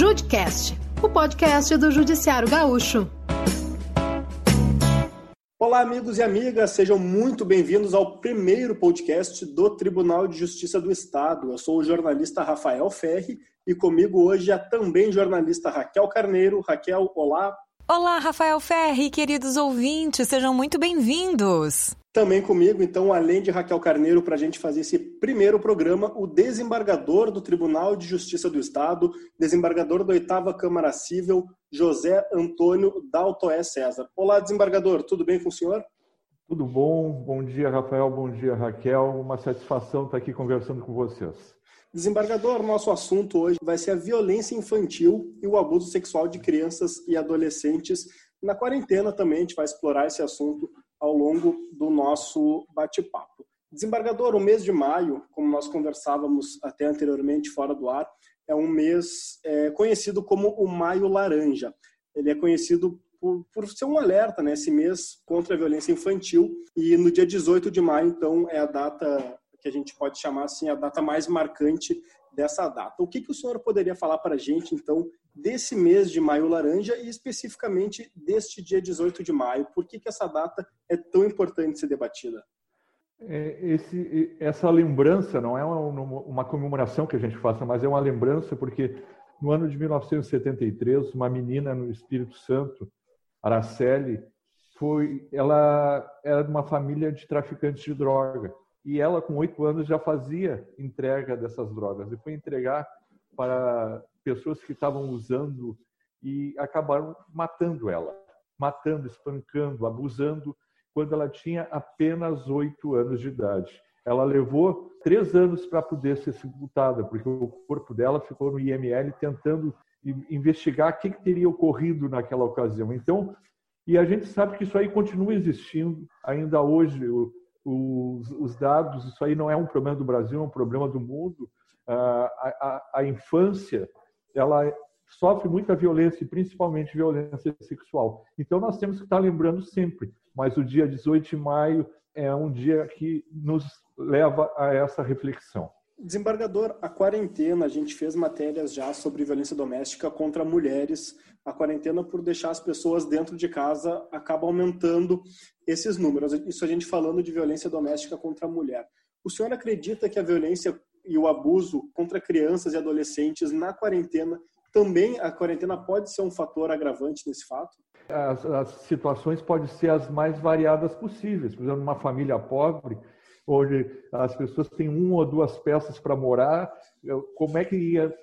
Judcast, o podcast do Judiciário Gaúcho. Olá, amigos e amigas, sejam muito bem-vindos ao primeiro podcast do Tribunal de Justiça do Estado. Eu sou o jornalista Rafael Ferri e comigo hoje a também jornalista Raquel Carneiro. Raquel, olá. Olá, Rafael Ferri, queridos ouvintes, sejam muito bem-vindos. Também comigo, então, além de Raquel Carneiro, para a gente fazer esse primeiro programa, o desembargador do Tribunal de Justiça do Estado, desembargador da Oitava Câmara Civil, José Antônio Daltoé César. Olá, desembargador, tudo bem com o senhor? Tudo bom, bom dia, Rafael, bom dia, Raquel. Uma satisfação estar aqui conversando com vocês. Desembargador, nosso assunto hoje vai ser a violência infantil e o abuso sexual de crianças e adolescentes. Na quarentena também a gente vai explorar esse assunto ao longo do nosso bate-papo. Desembargador, o mês de maio, como nós conversávamos até anteriormente fora do ar, é um mês é, conhecido como o Maio Laranja. Ele é conhecido por, por, ser um alerta, né? Mês contra a violência infantil. E no dia 18 de maio, então, é a data que a gente pode chamar assim, a data mais marcante dessa data. O que, que o senhor poderia falar para a gente, então, desse mês de maio laranja e especificamente deste dia 18 de maio? Por que, que essa data é tão importante ser debatida? É, esse, essa lembrança não é uma, uma, comemoração que a gente faça, mas é uma lembrança porque no ano de 1973, uma menina no Espírito Santo, Araceli, foi, ela era de uma família de traficantes de droga e ela com oito anos já fazia entrega dessas drogas e foi entregar para pessoas que estavam usando e acabaram matando ela, matando, espancando, abusando, quando ela tinha apenas oito anos de idade. Ela levou três anos para poder ser sepultada, porque o corpo dela ficou no IML tentando investigar o que, que teria ocorrido naquela ocasião. Então, e a gente sabe que isso aí continua existindo ainda hoje. Os, os dados, isso aí não é um problema do Brasil, é um problema do mundo. A, a, a infância ela sofre muita violência, principalmente violência sexual. Então nós temos que estar lembrando sempre. Mas o dia 18 de maio é um dia que nos leva a essa reflexão. Desembargador, a quarentena, a gente fez matérias já sobre violência doméstica contra mulheres. A quarentena, por deixar as pessoas dentro de casa, acaba aumentando esses números. Isso a gente falando de violência doméstica contra a mulher. O senhor acredita que a violência e o abuso contra crianças e adolescentes na quarentena, também a quarentena pode ser um fator agravante nesse fato? As, as situações podem ser as mais variadas possíveis. Por exemplo, uma família pobre, onde as pessoas têm uma ou duas peças para morar, como é que ia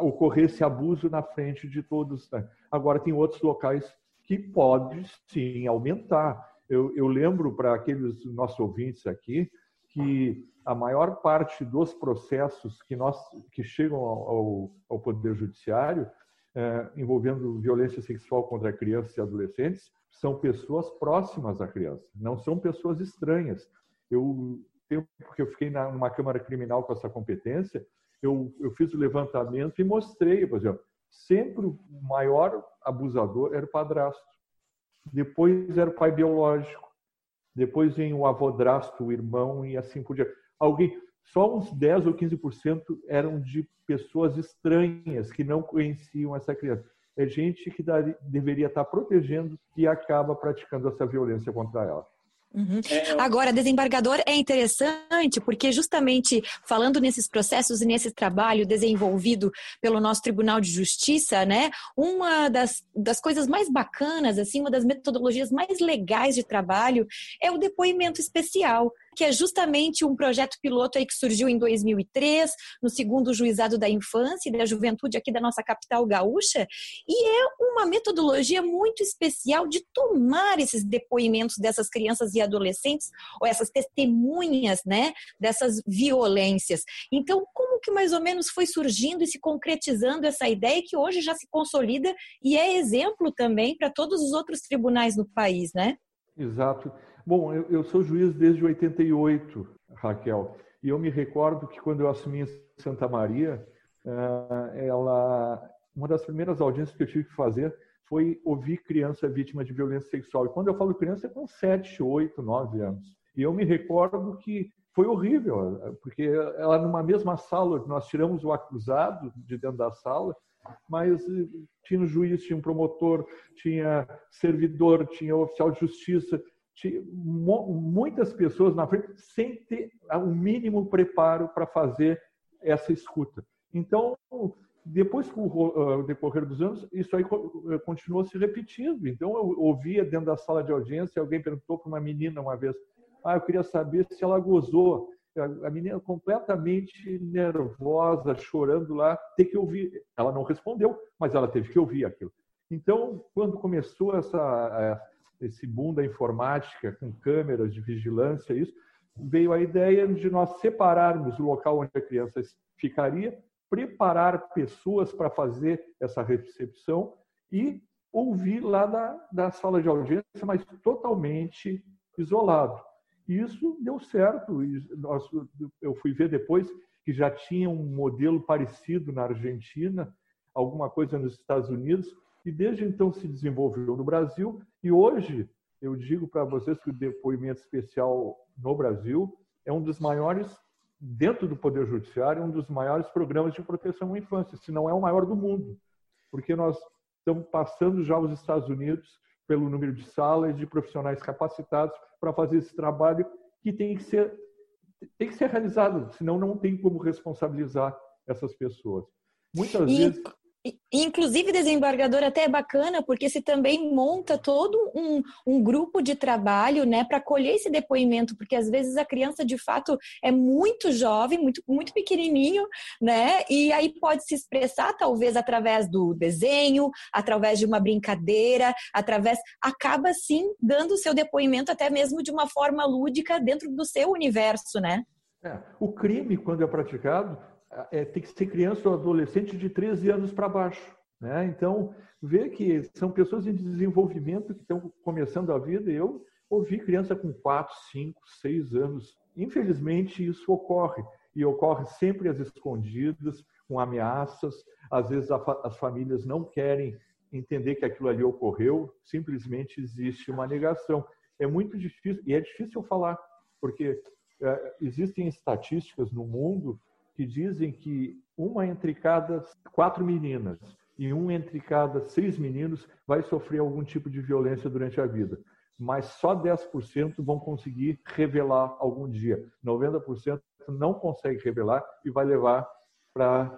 ocorrer esse abuso na frente de todos? Né? Agora, tem outros locais que pode sim aumentar. Eu, eu lembro para aqueles nossos ouvintes aqui que a maior parte dos processos que, nós, que chegam ao, ao Poder Judiciário, é, envolvendo violência sexual contra crianças e adolescentes, são pessoas próximas à criança, não são pessoas estranhas. Eu, tempo que eu fiquei numa Câmara Criminal com essa competência, eu, eu fiz o levantamento e mostrei, por exemplo, sempre o maior abusador era o padrasto, depois era o pai biológico, depois vem o avodrasto, o irmão e assim por diante alguém, só uns 10 ou 15% eram de pessoas estranhas que não conheciam essa criança. É gente que deveria estar protegendo e acaba praticando essa violência contra ela. Uhum. É, Agora, desembargador é interessante porque justamente falando nesses processos e nesse trabalho desenvolvido pelo nosso Tribunal de Justiça, né, uma das, das coisas mais bacanas, assim, uma das metodologias mais legais de trabalho é o depoimento especial que é justamente um projeto piloto aí que surgiu em 2003, no segundo juizado da infância e da juventude aqui da nossa capital gaúcha, e é uma metodologia muito especial de tomar esses depoimentos dessas crianças e adolescentes ou essas testemunhas, né, dessas violências. Então, como que mais ou menos foi surgindo e se concretizando essa ideia que hoje já se consolida e é exemplo também para todos os outros tribunais no país, né? Exato. Bom, eu, eu sou juiz desde 88, Raquel, e eu me recordo que quando eu assumi em Santa Maria, eh, ela, uma das primeiras audiências que eu tive que fazer foi ouvir criança vítima de violência sexual. E quando eu falo criança, é com 7, 8, 9 anos. E eu me recordo que foi horrível, porque ela numa mesma sala, nós tiramos o acusado de dentro da sala, mas eh, tinha um juiz, tinha um promotor, tinha servidor, tinha oficial de justiça, muitas pessoas na frente sem ter o mínimo preparo para fazer essa escuta. Então, depois com o decorrer dos anos, isso aí eh, continuou se repetindo. Então, eu ouvia dentro da sala de audiência, alguém perguntou para uma menina uma vez, ah, eu queria saber se ela gozou. A menina completamente nervosa, chorando lá, tem que ouvir. Ela não respondeu, mas ela teve que ouvir aquilo. Então, quando começou essa, esse boom da informática, com câmeras de vigilância, isso, veio a ideia de nós separarmos o local onde a criança ficaria preparar pessoas para fazer essa recepção e ouvir lá da, sala de audiência, mas totalmente isolado. E isso deu certo. Nós, eu fui ver depois que já tinha um modelo parecido na Argentina, alguma coisa nos Estados Unidos, e desde então se desenvolveu no Brasil. E hoje, eu digo para vocês que o depoimento especial no Brasil é um dos maiores dentro do Poder Judiciário, um dos maiores programas de proteção à infância, se não é o maior do mundo, porque nós estamos passando já os Estados Unidos pelo número de salas de profissionais capacitados para fazer esse trabalho que tem que ser tem que ser realizado, senão não tem como responsabilizar essas pessoas. Muitas e, vezes Inclusive, desembargador, até é bacana, porque se também monta todo um, um grupo de trabalho né, para colher esse depoimento, porque às vezes a criança de fato é muito jovem, muito, muito pequenininho, né? E aí pode se expressar, talvez, através do desenho, através de uma brincadeira, através. acaba sim dando o seu depoimento até mesmo de uma forma lúdica dentro do seu universo, né? É, o crime, quando é praticado, é, tem que ser criança ou adolescente de 13 anos para baixo. Né? Então, ver que são pessoas em desenvolvimento que estão começando a vida. Eu ouvi criança com 4, 5, 6 anos. Infelizmente, isso ocorre. E ocorre sempre às escondidas, com ameaças. Às vezes, as famílias não querem entender que aquilo ali ocorreu, simplesmente existe uma negação. É muito difícil, e é difícil falar, porque é, existem estatísticas no mundo que dizem que uma entre cada quatro meninas e um entre cada seis meninos vai sofrer algum tipo de violência durante a vida. Mas só 10% vão conseguir revelar algum dia. 90% não consegue revelar e vai levar para,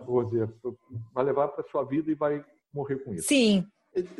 vai levar para sua vida e vai morrer com isso. Sim.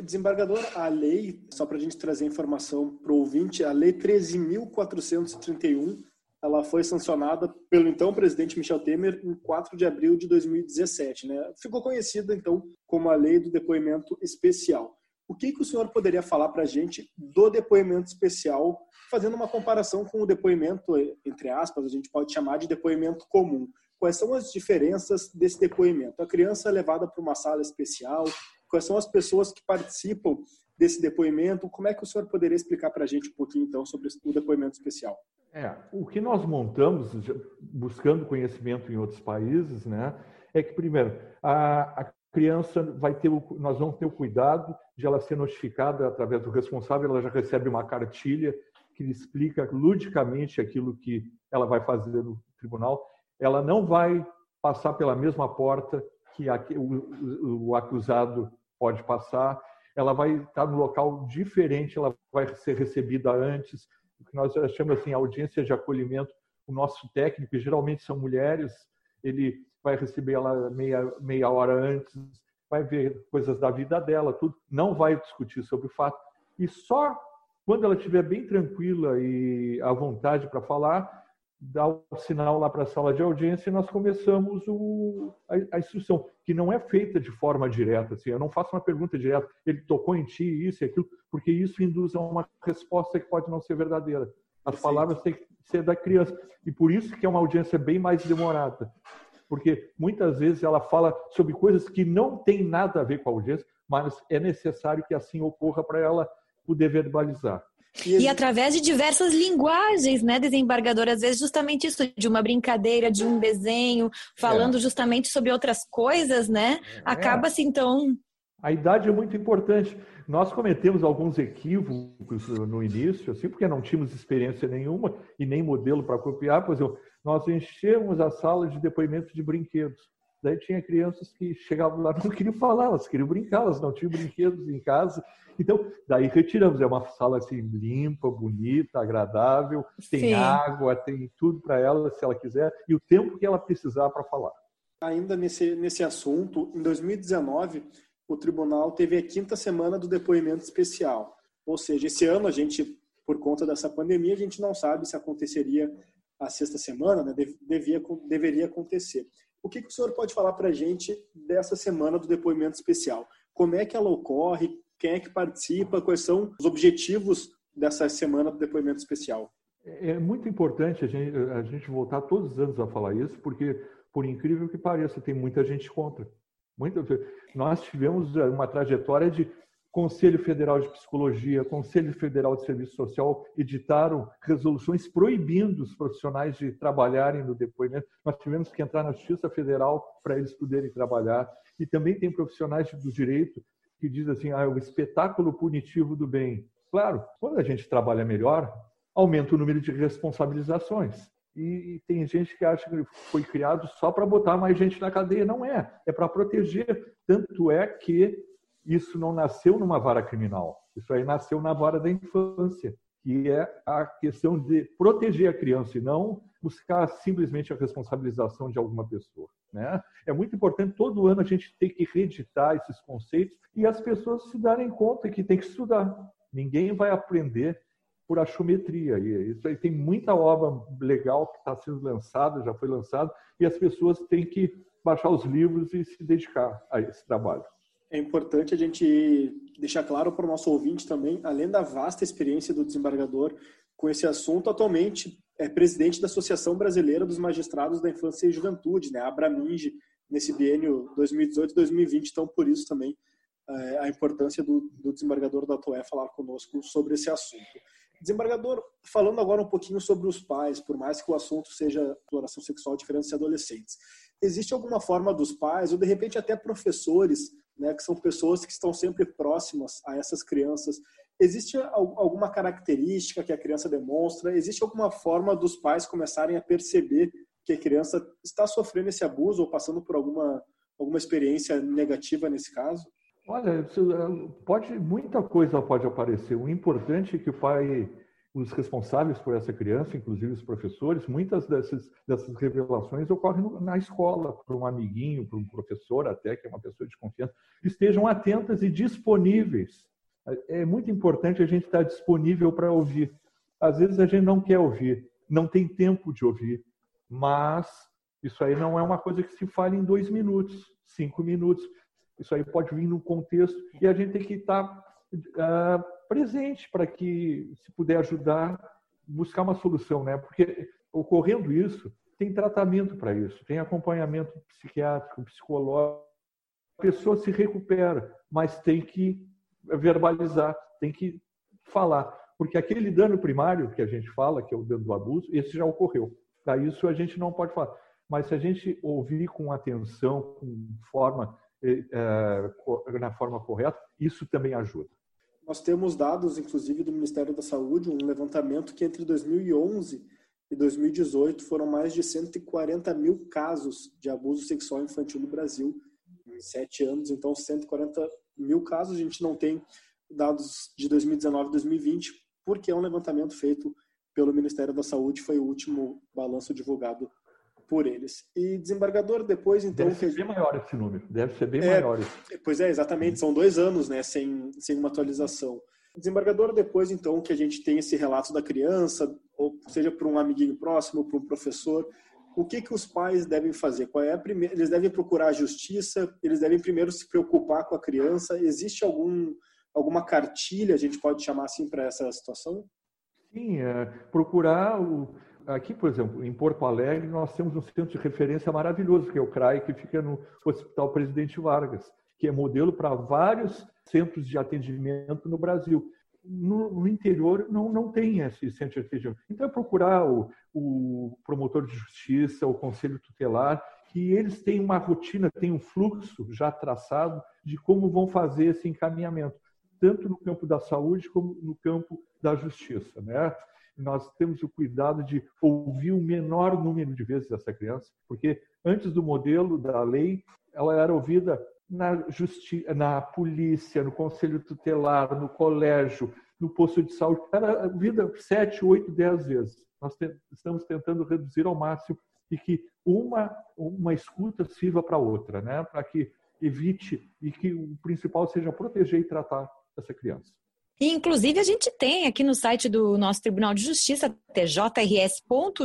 Desembargador, a lei, só para a gente trazer informação para o ouvinte, a lei 13.431 ela foi sancionada pelo então presidente Michel Temer em 4 de abril de 2017. Né? Ficou conhecida, então, como a Lei do Depoimento Especial. O que, que o senhor poderia falar para a gente do depoimento especial, fazendo uma comparação com o depoimento, entre aspas, a gente pode chamar de depoimento comum? Quais são as diferenças desse depoimento? A criança é levada para uma sala especial? Quais são as pessoas que participam desse depoimento? Como é que o senhor poderia explicar para a gente um pouquinho, então, sobre o depoimento especial? É, o que nós montamos, buscando conhecimento em outros países, né, é que, primeiro, a, a criança vai ter, o, nós vamos ter o cuidado de ela ser notificada através do responsável, ela já recebe uma cartilha que explica ludicamente aquilo que ela vai fazer no tribunal. Ela não vai passar pela mesma porta que a, o, o acusado pode passar, ela vai estar no local diferente, ela vai ser recebida antes, que nós chamamos assim, audiência de acolhimento. O nosso técnico, geralmente são mulheres, ele vai receber ela meia, meia hora antes, vai ver coisas da vida dela, tudo, não vai discutir sobre o fato. E só quando ela estiver bem tranquila e à vontade para falar, dá o sinal lá para a sala de audiência e nós começamos o, a, a, instrução, que não é feita de forma direta. Assim, eu não faço uma pergunta direta, ele tocou em ti isso e aquilo, porque isso induz a uma resposta que pode não ser verdadeira. As palavras têm que ser da criança. E por isso que é uma audiência bem mais demorada. Porque muitas vezes ela fala sobre coisas que não têm nada a ver com a audiência, mas é necessário que assim ocorra para ela poder verbalizar. E, e através de diversas linguagens, né, desembargador? Às vezes, justamente isso, de uma brincadeira, de um desenho, falando é. justamente sobre outras coisas, né? É. Acaba-se, então. A idade é muito importante. Nós cometemos alguns equívocos no início, assim, porque não tínhamos experiência nenhuma e nem modelo para copiar, pois eu, nós enchemos a sala de depoimentos de brinquedos. Daí tinha crianças que chegavam lá não queriam falar, elas queriam brincar, elas não tinham brinquedos em casa. Então, daí retiramos. É uma sala assim limpa, bonita, agradável, tem Sim. água, tem tudo para ela, se ela quiser, e o tempo que ela precisar para falar. Ainda nesse, nesse assunto, em 2019, o tribunal teve a quinta semana do depoimento especial. Ou seja, esse ano a gente, por conta dessa pandemia, a gente não sabe se aconteceria a sexta semana, né? Devia, deveria acontecer. O que, que o senhor pode falar para a gente dessa semana do depoimento especial? Como é que ela ocorre? Quem é que participa? Quais são os objetivos dessa semana do depoimento especial? É muito importante a gente, a gente voltar todos os anos a falar isso, porque, por incrível que pareça, tem muita gente contra. Muita, nós tivemos uma trajetória de Conselho Federal de Psicologia, Conselho Federal de Serviço Social editaram resoluções proibindo os profissionais de trabalharem no depoimento. Nós tivemos que entrar na Justiça Federal para eles poderem trabalhar. E também tem profissionais do direito que dizem assim: ah, é o espetáculo punitivo do bem. Claro, quando a gente trabalha melhor, aumenta o número de responsabilizações. E, tem gente que acha que foi criado só para botar mais gente na cadeia. Não é, é para proteger. Tanto é que isso não nasceu numa vara criminal, isso aí nasceu na vara da infância, que é a questão de proteger a criança e não buscar simplesmente a responsabilização de alguma pessoa. Né? É muito importante, todo ano a gente tem que reeditar esses conceitos e as pessoas se darem conta que tem que estudar. Ninguém vai aprender por achometria. E isso aí tem muita obra legal que está sendo lançada, já foi lançada, e as pessoas têm que baixar os livros e se dedicar a esse trabalho é importante a gente deixar claro para o nosso ouvinte também, além da vasta experiência do desembargador com esse assunto, atualmente é presidente da Associação Brasileira dos Magistrados da Infância e Juventude, né, a Abraminge, nesse biênio 2018-2020, então por isso também é, a importância do, do desembargador da TOE falar conosco sobre esse assunto. Desembargador, falando agora um pouquinho sobre os pais, por mais que o assunto seja exploração sexual de crianças e adolescentes, existe alguma forma dos pais, ou de repente até professores, né, que são pessoas que estão sempre próximas a essas crianças. Existe alguma característica que a criança demonstra? Existe alguma forma dos pais começarem a perceber que a criança está sofrendo esse abuso ou passando por alguma, alguma experiência negativa nesse caso? Olha, pode muita coisa pode aparecer. O importante é que o pai os responsáveis por essa criança, inclusive os professores, muitas dessas, dessas revelações ocorrem na escola, para um amiguinho, para um professor até, que é uma pessoa de confiança, estejam atentas e disponíveis. É muito importante a gente estar disponível para ouvir. Às vezes a gente não quer ouvir, não tem tempo de ouvir, mas isso aí não é uma coisa que se fale em dois minutos, cinco minutos. Isso aí pode vir num contexto e a gente tem que estar uh, presente para que, se puder ajudar, buscar uma solução, né? Porque ocorrendo isso, tem tratamento para isso, tem acompanhamento psiquiátrico, psicológico. A pessoa se recupera, mas tem que verbalizar, tem que falar, porque aquele dano primário que a gente fala, que é o dano do abuso, esse já ocorreu. Para isso a gente não pode falar. Mas se a gente ouvir com atenção, com forma, é, na forma correta, isso também ajuda. Nós temos dados, inclusive, do Ministério da Saúde, um levantamento que entre 2011 e 2018 foram mais de 140 mil casos de abuso sexual infantil no Brasil, em sete anos. Então, 140 mil casos. A gente não tem dados de 2019 e 2020, porque é um levantamento feito pelo Ministério da Saúde, foi o último balanço divulgado por eles. E desembargador, depois então. Deve ser bem maior esse número, deve ser bem é, maior. Pois é, exatamente, são dois anos né, sem, sem uma atualização. Desembargador, depois então que a gente tem esse relato da criança, ou seja para um amiguinho próximo, para um professor, o que, que os pais devem fazer? Qual é a primeira? Eles devem procurar a justiça, eles devem primeiro se preocupar com a criança. Existe algum, alguma cartilha, a gente pode chamar assim, para essa situação? Sim, é, procurar o Aqui, por exemplo, em Porto Alegre, nós temos um centro de referência maravilhoso, que é o CRAI, que fica no Hospital Presidente Vargas, que é modelo para vários centros de atendimento no Brasil. No, no, interior não, não tem esse centro de atendimento. Então, é procurar o, o promotor de justiça, o conselho tutelar, que eles têm uma rotina, têm um fluxo já traçado de como vão fazer esse encaminhamento, tanto no campo da saúde como no campo da justiça. Né? Nós temos o cuidado de ouvir o menor número de vezes essa criança, porque antes do modelo da lei, ela era ouvida na, justi na polícia, no conselho tutelar, no colégio, no posto de saúde. Era ouvida sete, oito, dez vezes. Nós te estamos tentando reduzir ao máximo e que uma, uma escuta sirva para outra, né? para que evite e que o principal seja proteger e tratar essa criança. E, inclusive, a gente tem aqui no site do nosso Tribunal de Justiça, tjrs.jus.br,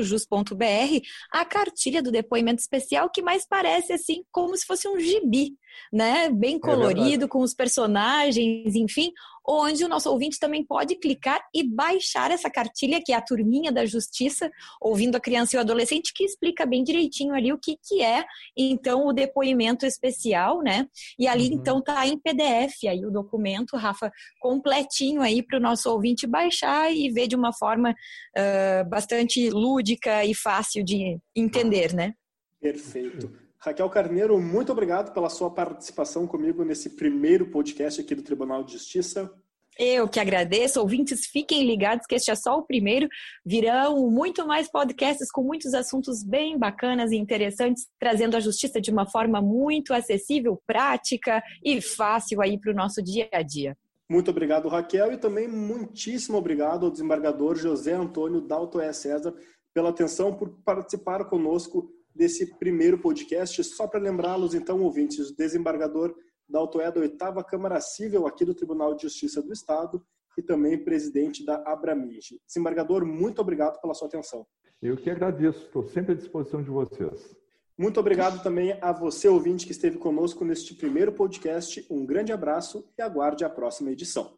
a cartilha do depoimento especial, que mais parece assim como se fosse um gibi, né? Bem é colorido, é com os personagens, enfim, onde o nosso ouvinte também pode clicar e baixar essa cartilha, que é a turminha da justiça, ouvindo a criança e o adolescente, que explica bem direitinho ali o que, que é, então, o depoimento especial, né? E ali, uhum. então, tá em PDF aí o documento, Rafa, completinho aí para o nosso ouvinte baixar e ver de uma forma uh, bastante lúdica e fácil de entender, né? Perfeito. Raquel Carneiro, muito obrigado pela sua participação comigo nesse primeiro podcast aqui do Tribunal de Justiça. Eu que agradeço. Ouvintes, fiquem ligados que este é só o primeiro. Virão muito mais podcasts com muitos assuntos bem bacanas e interessantes, trazendo a justiça de uma forma muito acessível, prática e fácil aí para o nosso dia a dia. Muito obrigado, Raquel, e também muitíssimo obrigado ao desembargador José Antônio Dalto E. César pela atenção, por participar conosco desse primeiro podcast. Só para lembrá-los, então, ouvintes, o desembargador da Autoé da Oitava Câmara Civil aqui do Tribunal de Justiça do Estado e também presidente da Abramige. Desembargador, muito obrigado pela sua atenção. Eu que agradeço, estou sempre à disposição de vocês. Muito obrigado também a você, ouvinte, que esteve conosco neste primeiro podcast. Um grande abraço e aguarde a próxima edição.